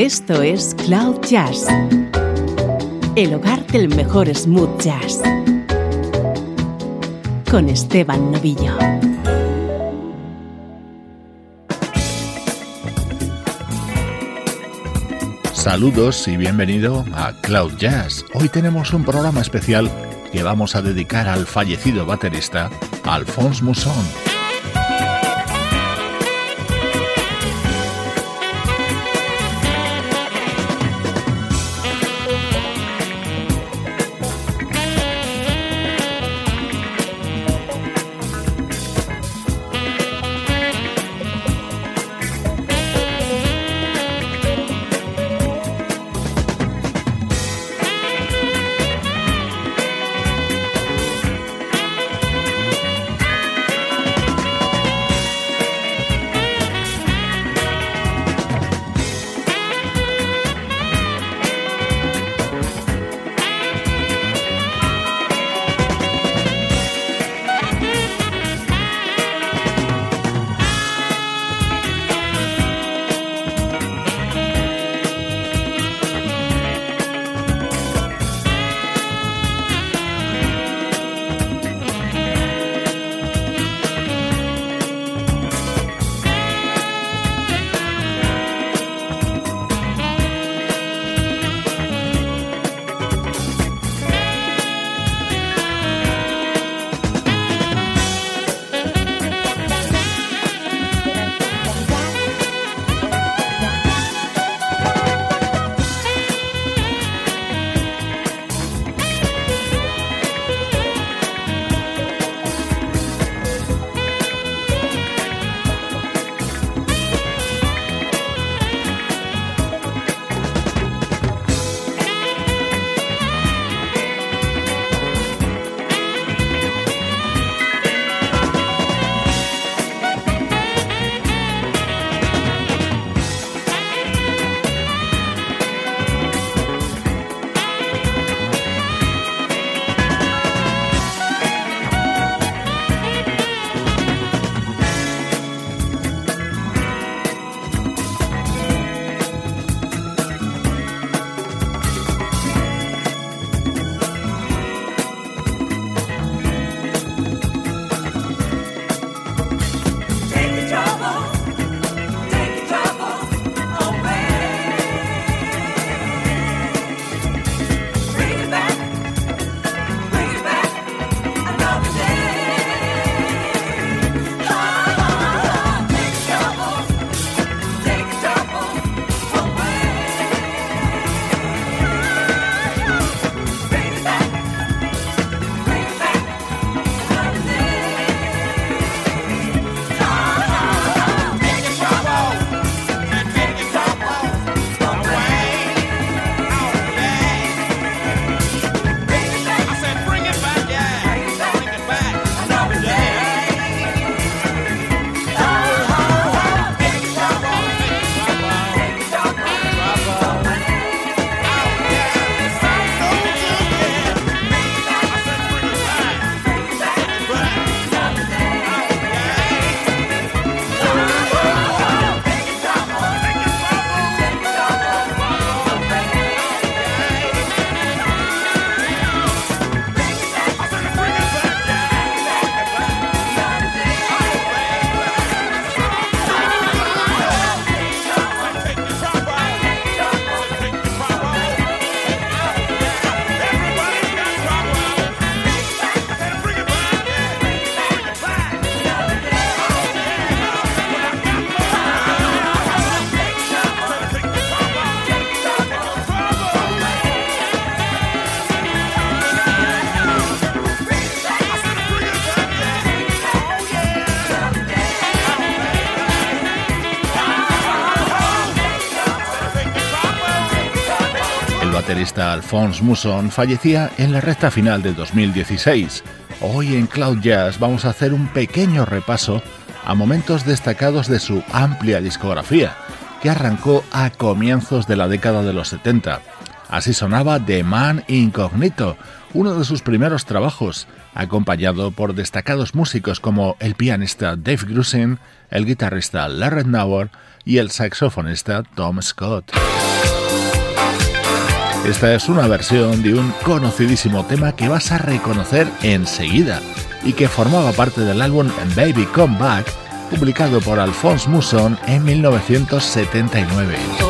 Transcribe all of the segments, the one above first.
Esto es Cloud Jazz, el hogar del mejor smooth jazz, con Esteban Novillo. Saludos y bienvenido a Cloud Jazz. Hoy tenemos un programa especial que vamos a dedicar al fallecido baterista Alphonse Mousson. Alphonse Mousson fallecía en la recta final de 2016. Hoy en Cloud Jazz vamos a hacer un pequeño repaso a momentos destacados de su amplia discografía, que arrancó a comienzos de la década de los 70. Así sonaba The Man Incognito, uno de sus primeros trabajos, acompañado por destacados músicos como el pianista Dave Grusin, el guitarrista Larry Nauer y el saxofonista Tom Scott. Esta es una versión de un conocidísimo tema que vas a reconocer enseguida y que formaba parte del álbum Baby Come Back, publicado por Alphonse Mousson en 1979.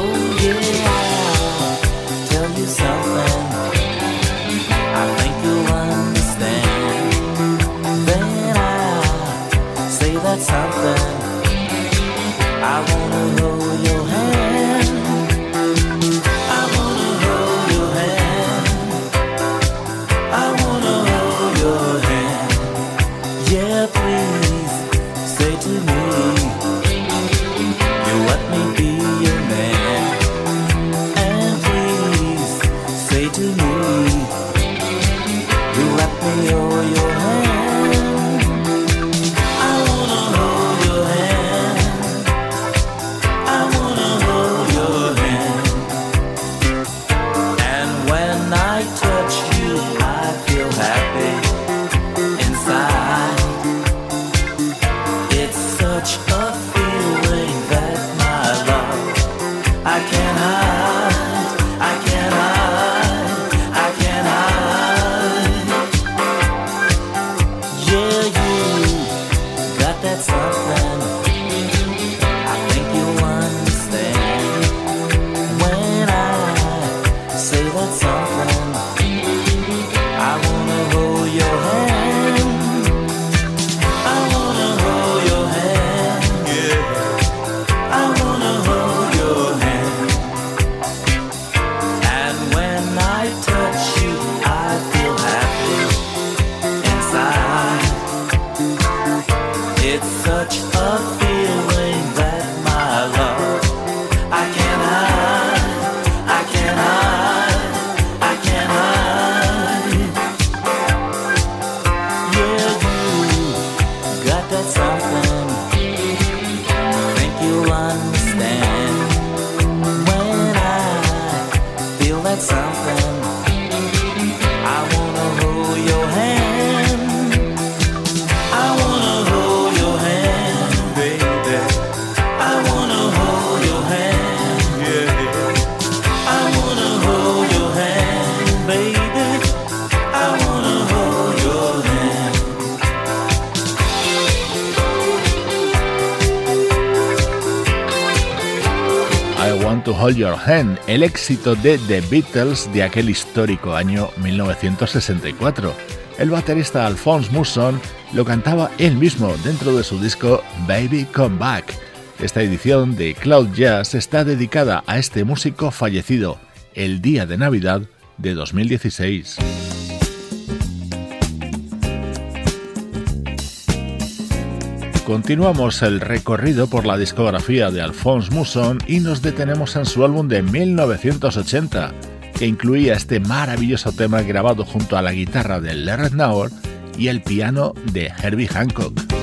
Hold Your Hand, el éxito de The Beatles de aquel histórico año 1964. El baterista Alphonse Mousson lo cantaba él mismo dentro de su disco Baby Come Back. Esta edición de Cloud Jazz está dedicada a este músico fallecido el día de Navidad de 2016. Continuamos el recorrido por la discografía de Alphonse Mousson y nos detenemos en su álbum de 1980, que incluía este maravilloso tema grabado junto a la guitarra de Larry Nauer y el piano de Herbie Hancock.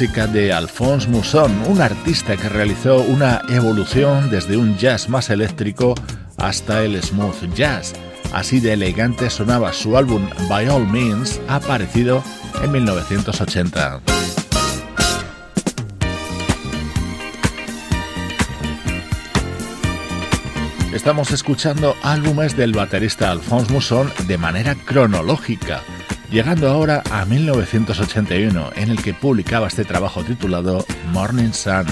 Música de Alphonse Mousson, un artista que realizó una evolución desde un jazz más eléctrico hasta el smooth jazz. Así de elegante sonaba su álbum By All Means, aparecido en 1980. Estamos escuchando álbumes del baterista Alphonse Mousson de manera cronológica llegando ahora a 1981, en el que publicaba este trabajo titulado Morning Sun.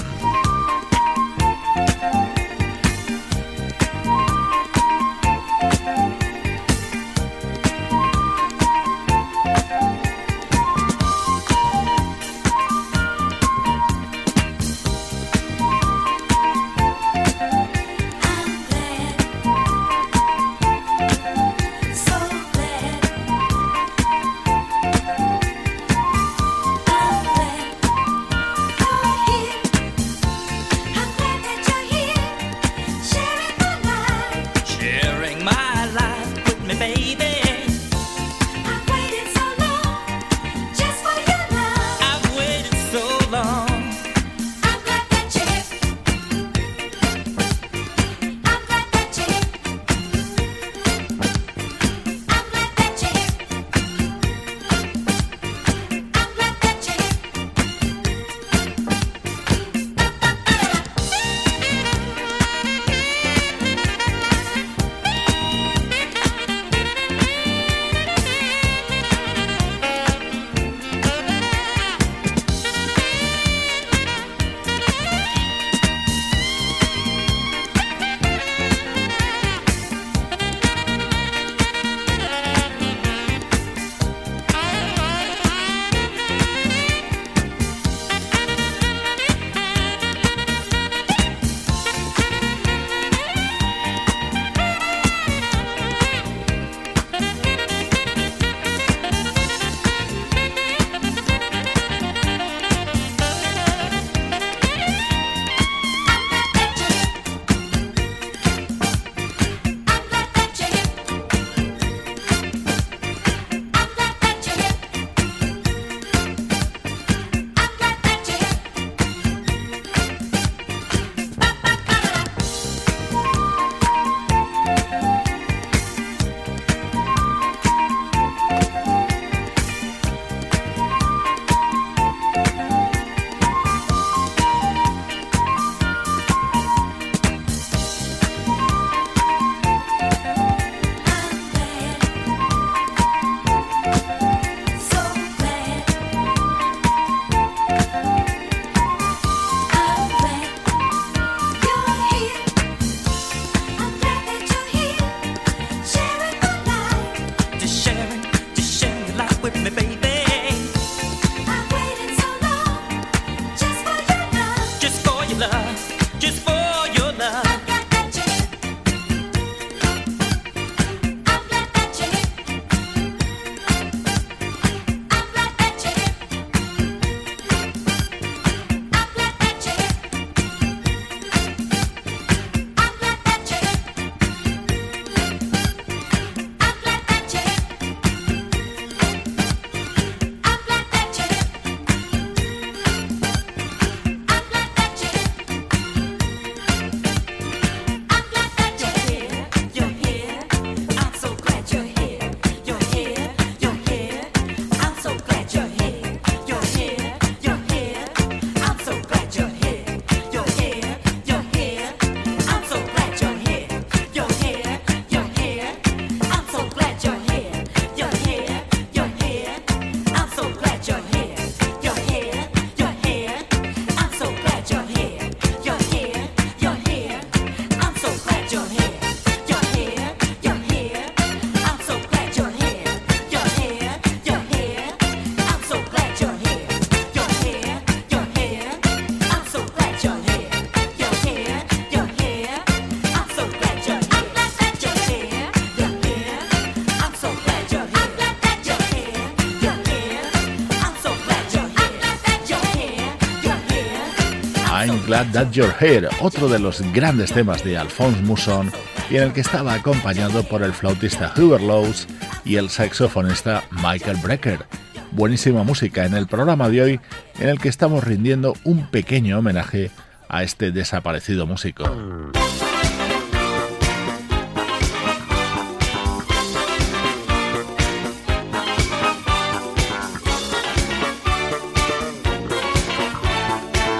Glad That You're Here, otro de los grandes temas de Alphonse Mousson y en el que estaba acompañado por el flautista Hubert Lowe's y el saxofonista Michael Brecker. buenísima música en el programa de hoy en el que estamos rindiendo un pequeño homenaje a este desaparecido músico.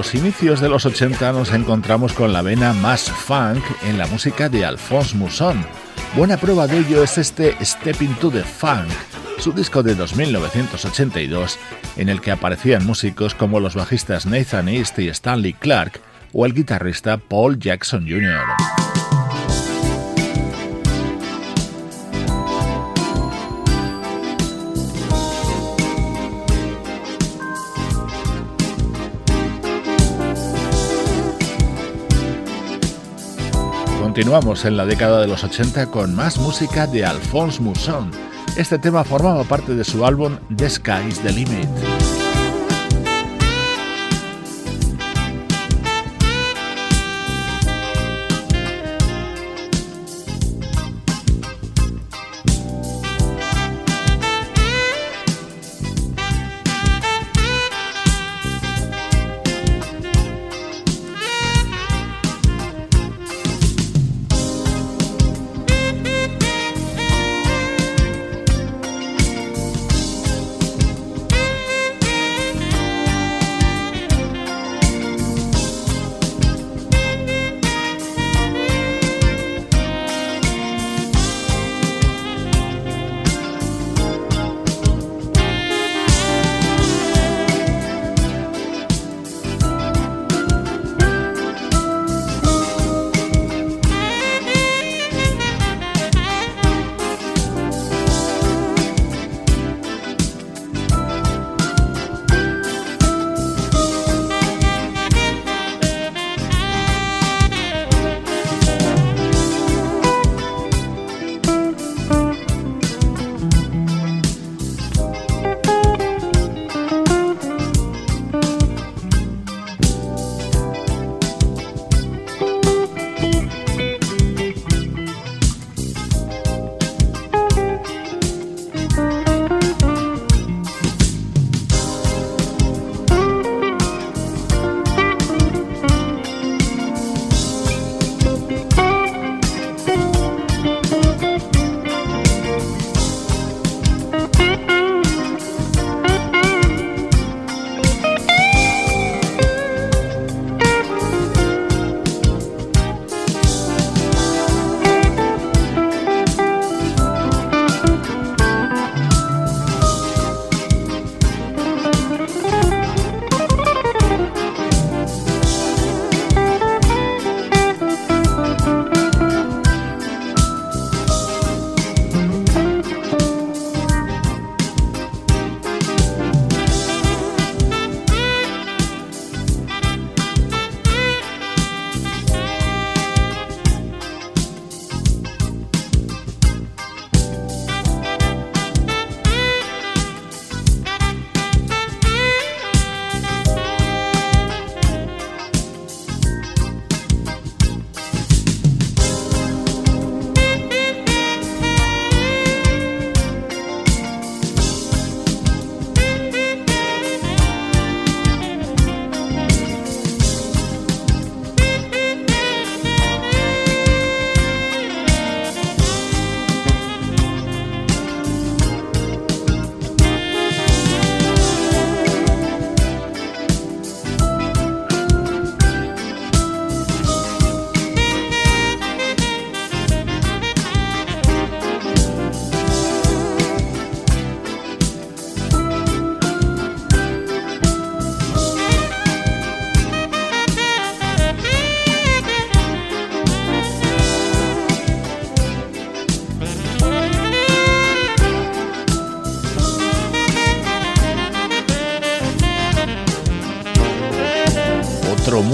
Los inicios de los 80 nos encontramos con la vena más funk en la música de Alphonse Mousson. Buena prueba de ello es este Step into the Funk, su disco de 2982, en el que aparecían músicos como los bajistas Nathan East y Stanley Clark o el guitarrista Paul Jackson Jr. Continuamos en la década de los 80 con más música de Alphonse Mousson. Este tema formaba parte de su álbum The Sky's the Limit.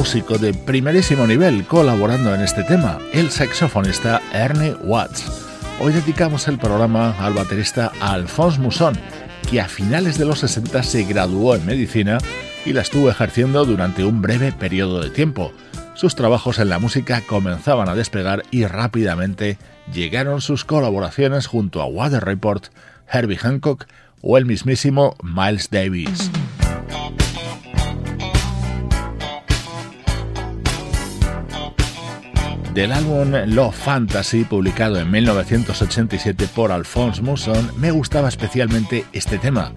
Músico de primerísimo nivel colaborando en este tema, el saxofonista Ernie Watts. Hoy dedicamos el programa al baterista Alphonse Mousson, que a finales de los 60 se graduó en medicina y la estuvo ejerciendo durante un breve periodo de tiempo. Sus trabajos en la música comenzaban a despegar y rápidamente llegaron sus colaboraciones junto a Water Report, Herbie Hancock o el mismísimo Miles Davis. Del álbum Love Fantasy, publicado en 1987 por Alphonse Mousson, me gustaba especialmente este tema,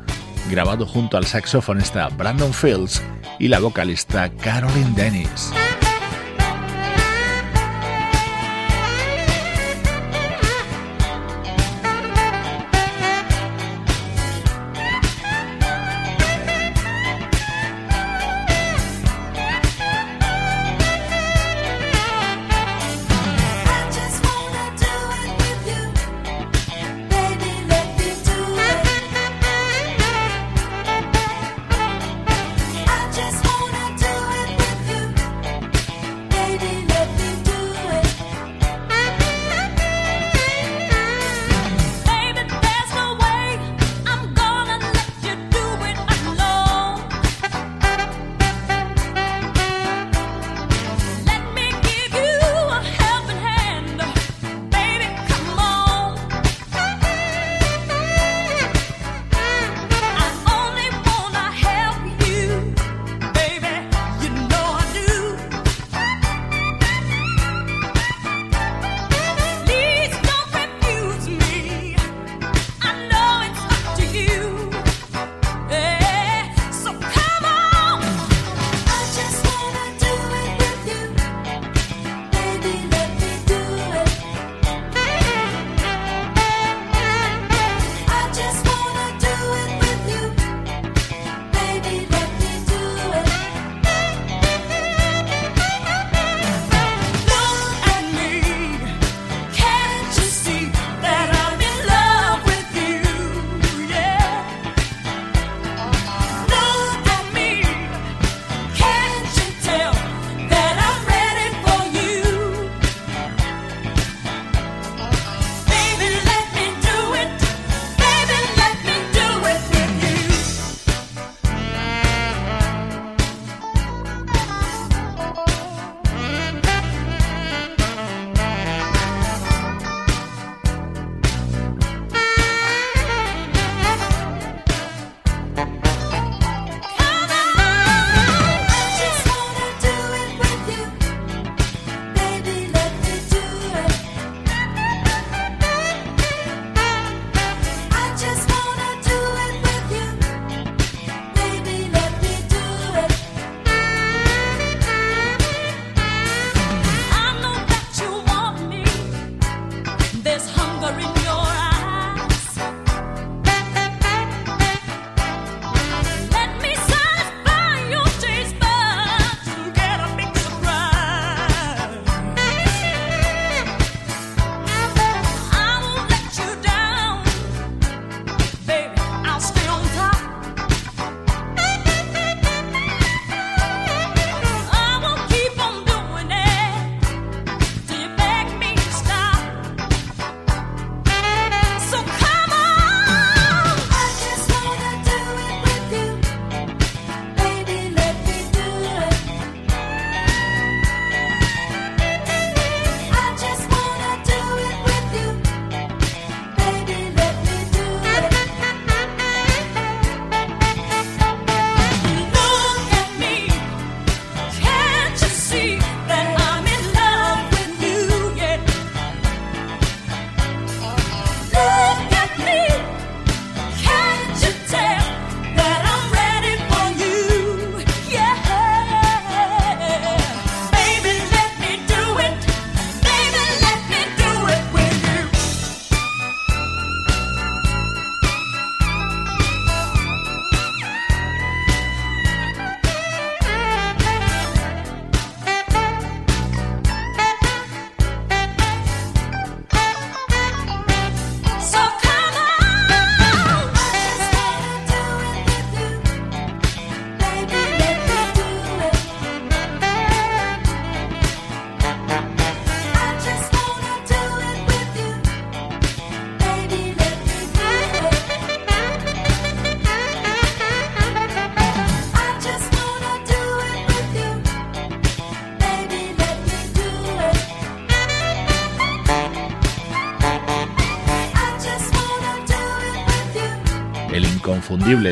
grabado junto al saxofonista Brandon Fields y la vocalista Caroline Dennis.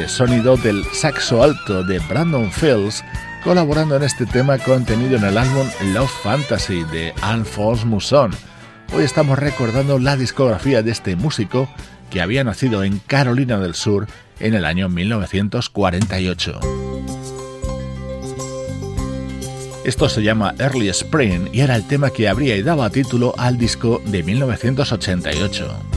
Sonido del saxo alto de Brandon Fields, colaborando en este tema contenido en el álbum Love Fantasy de Alphonse Mousson. Hoy estamos recordando la discografía de este músico que había nacido en Carolina del Sur en el año 1948. Esto se llama Early Spring y era el tema que abría y daba título al disco de 1988.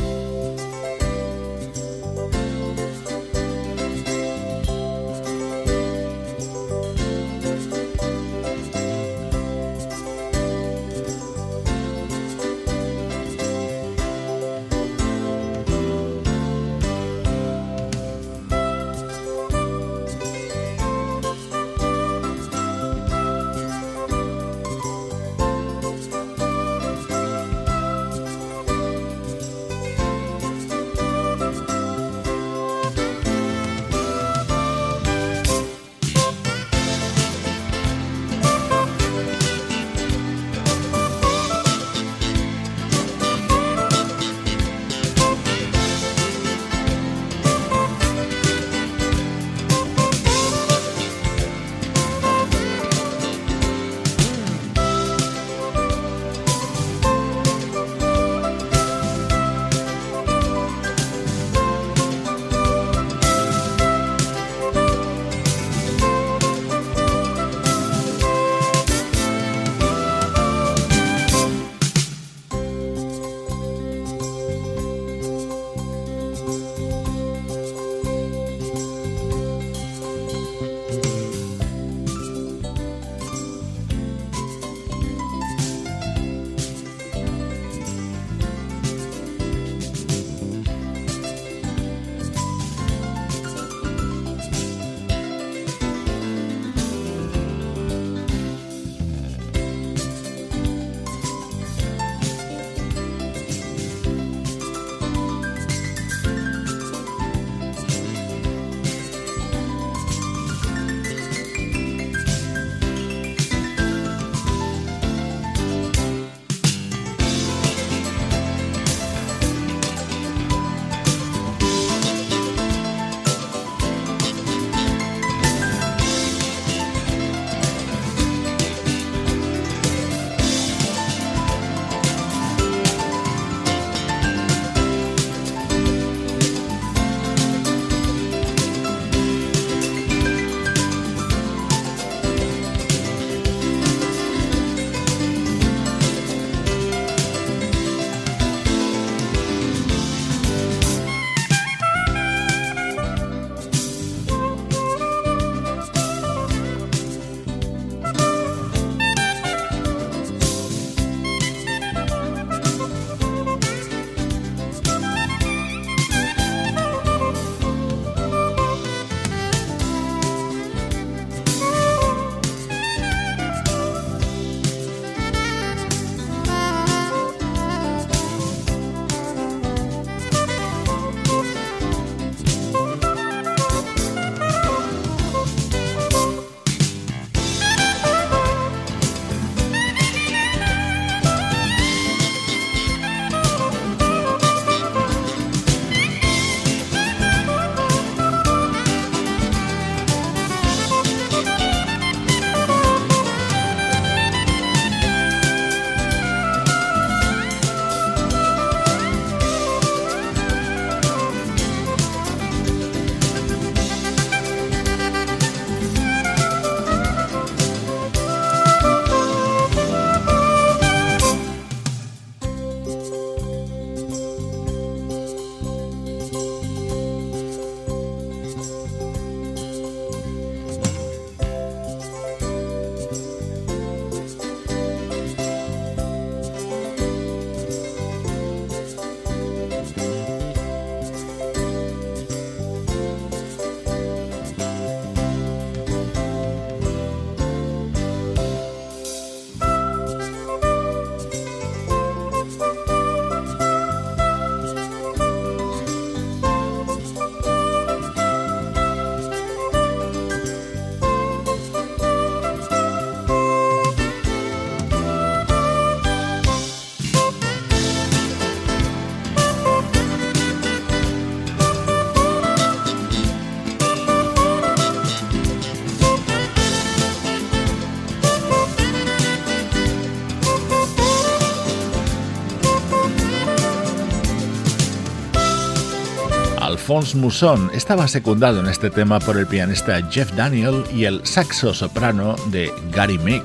Mousson estaba secundado en este tema por el pianista Jeff Daniel y el saxo soprano de Gary Mick.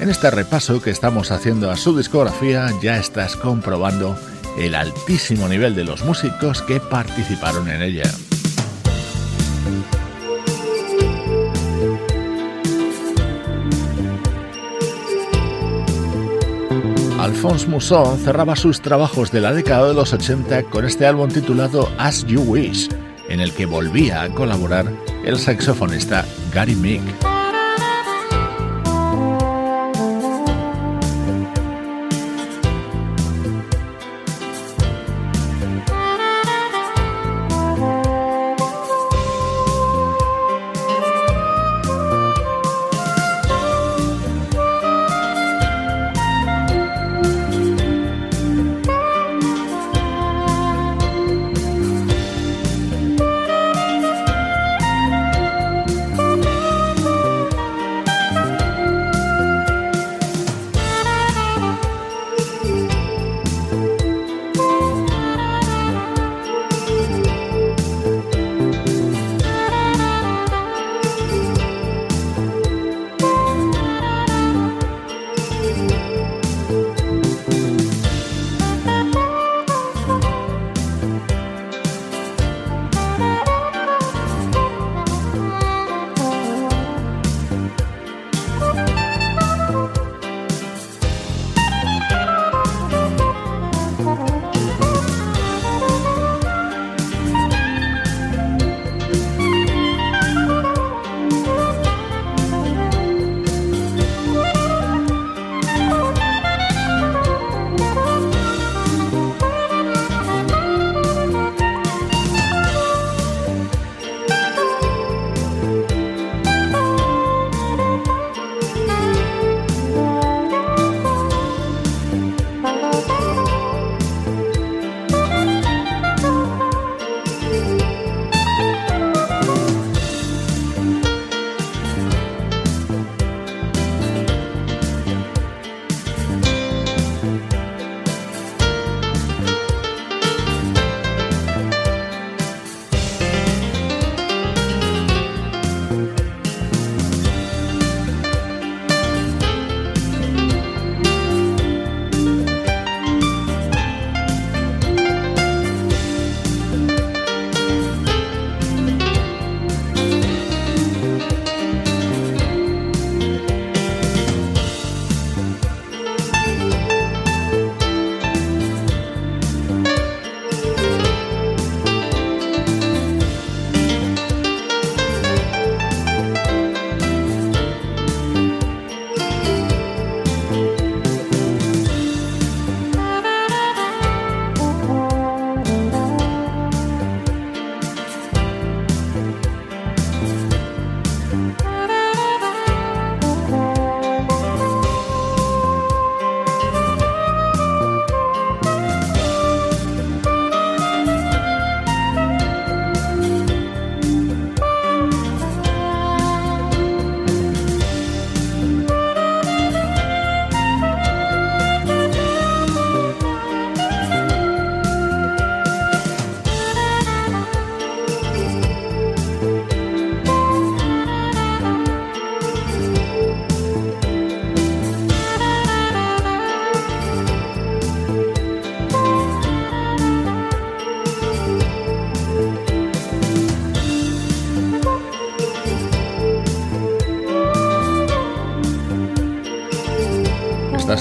En este repaso que estamos haciendo a su discografía ya estás comprobando el altísimo nivel de los músicos que participaron en ella. Alphonse Mousson cerraba sus trabajos de la década de los 80 con este álbum titulado As You Wish, en el que volvía a colaborar el saxofonista Gary Mick.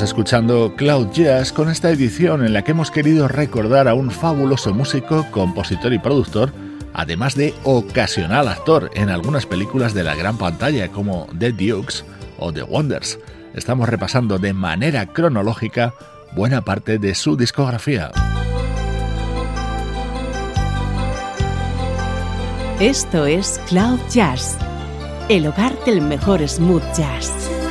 Escuchando Cloud Jazz con esta edición en la que hemos querido recordar a un fabuloso músico, compositor y productor, además de ocasional actor en algunas películas de la gran pantalla como The Dukes o The Wonders. Estamos repasando de manera cronológica buena parte de su discografía. Esto es Cloud Jazz, el hogar del mejor smooth jazz.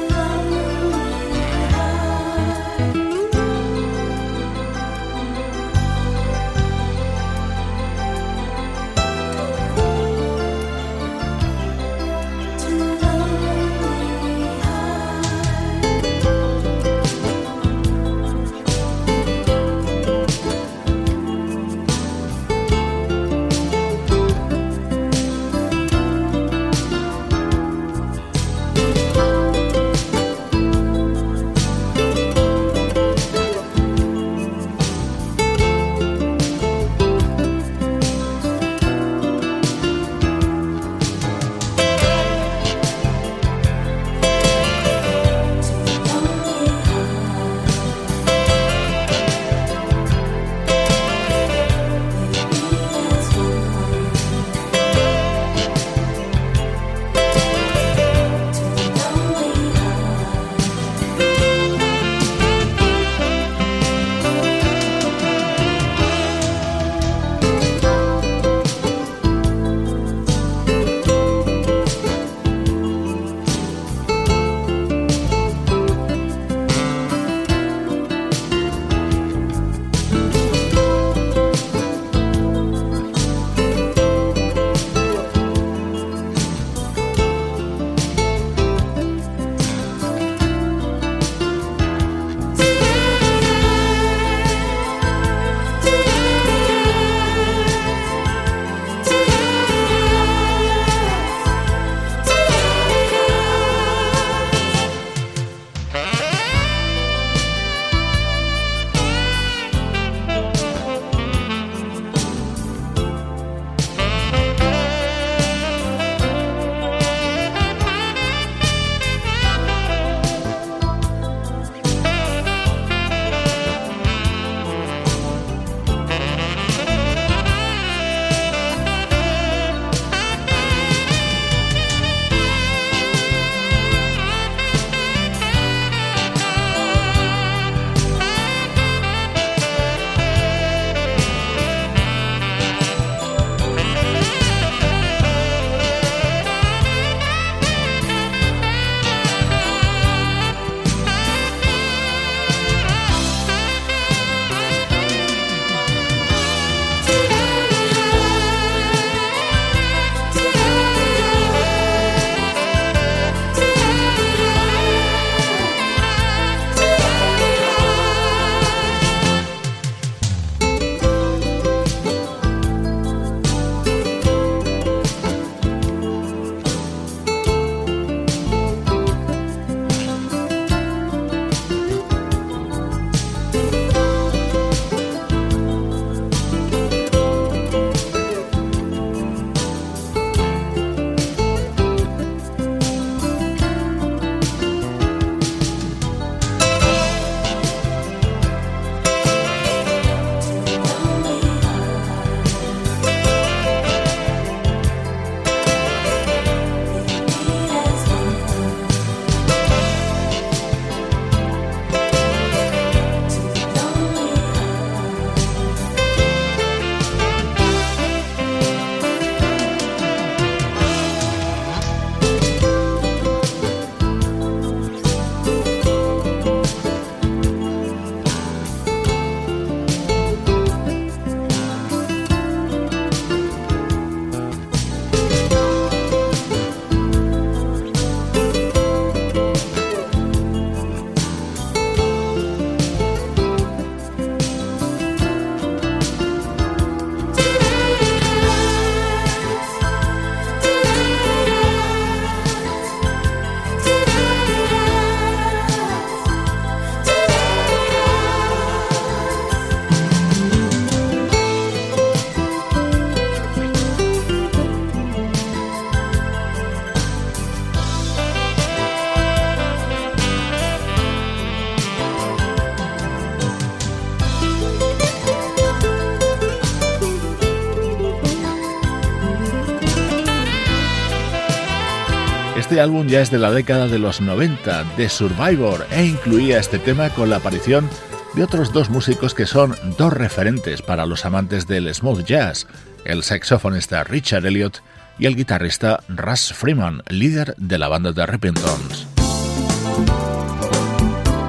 Este álbum ya es de la década de los 90, de Survivor, e incluía este tema con la aparición de otros dos músicos que son dos referentes para los amantes del smooth jazz, el saxofonista Richard Elliot y el guitarrista Russ Freeman, líder de la banda de Rippingtons.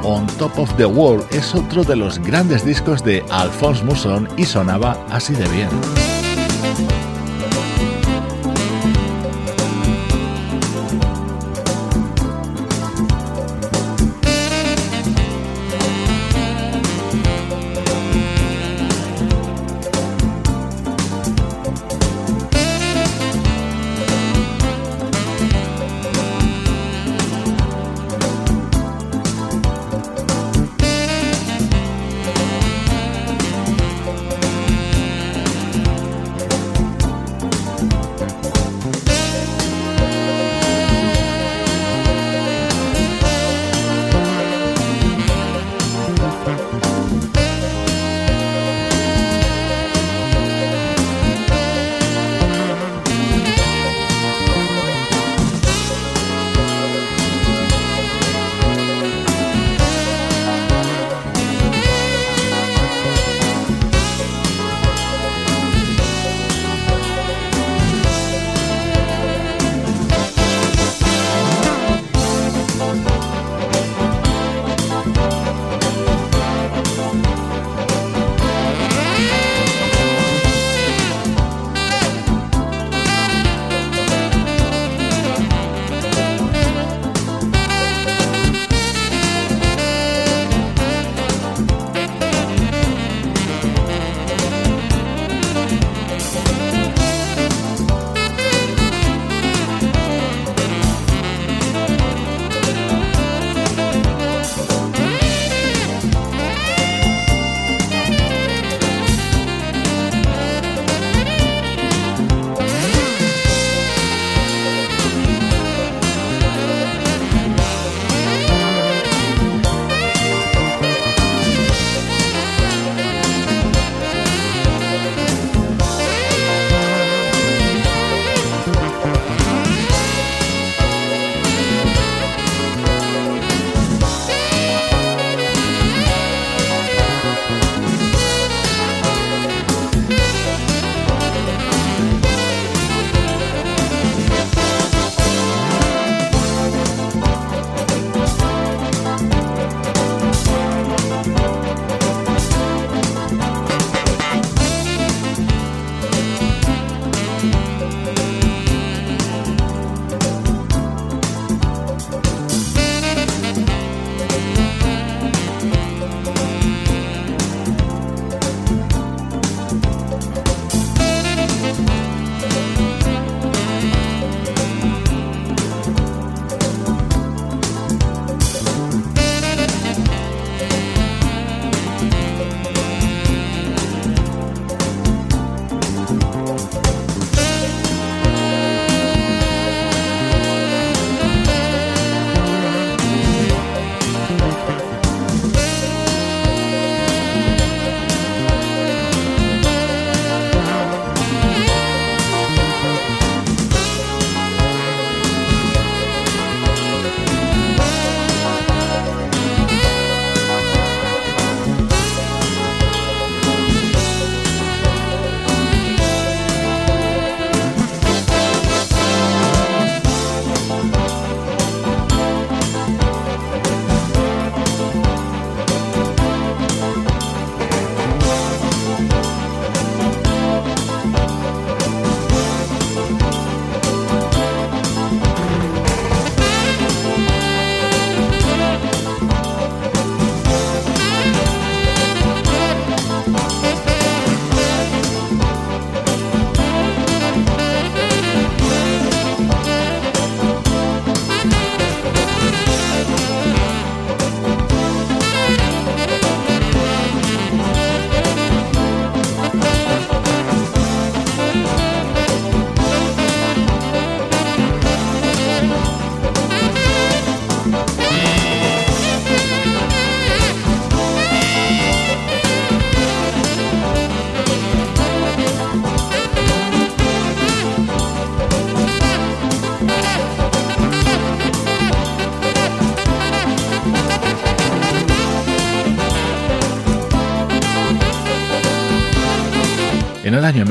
On Top of the World es otro de los grandes discos de Alphonse Mousson y sonaba así de bien.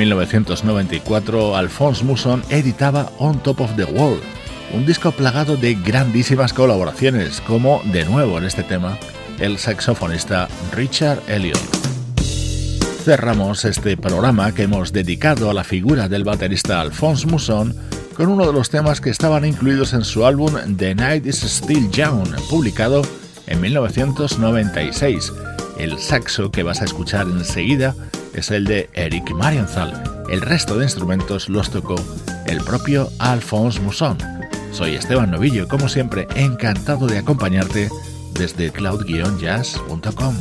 1994, Alphonse Mousson editaba On Top of the World, un disco plagado de grandísimas colaboraciones, como, de nuevo en este tema, el saxofonista Richard Elliot. Cerramos este programa que hemos dedicado a la figura del baterista Alphonse Mousson con uno de los temas que estaban incluidos en su álbum The Night is Still Young, publicado en 1996. El saxo que vas a escuchar enseguida es el de Eric Marienthal. El resto de instrumentos los tocó el propio Alphonse Mousson. Soy Esteban Novillo, como siempre, encantado de acompañarte desde cloud-jazz.com.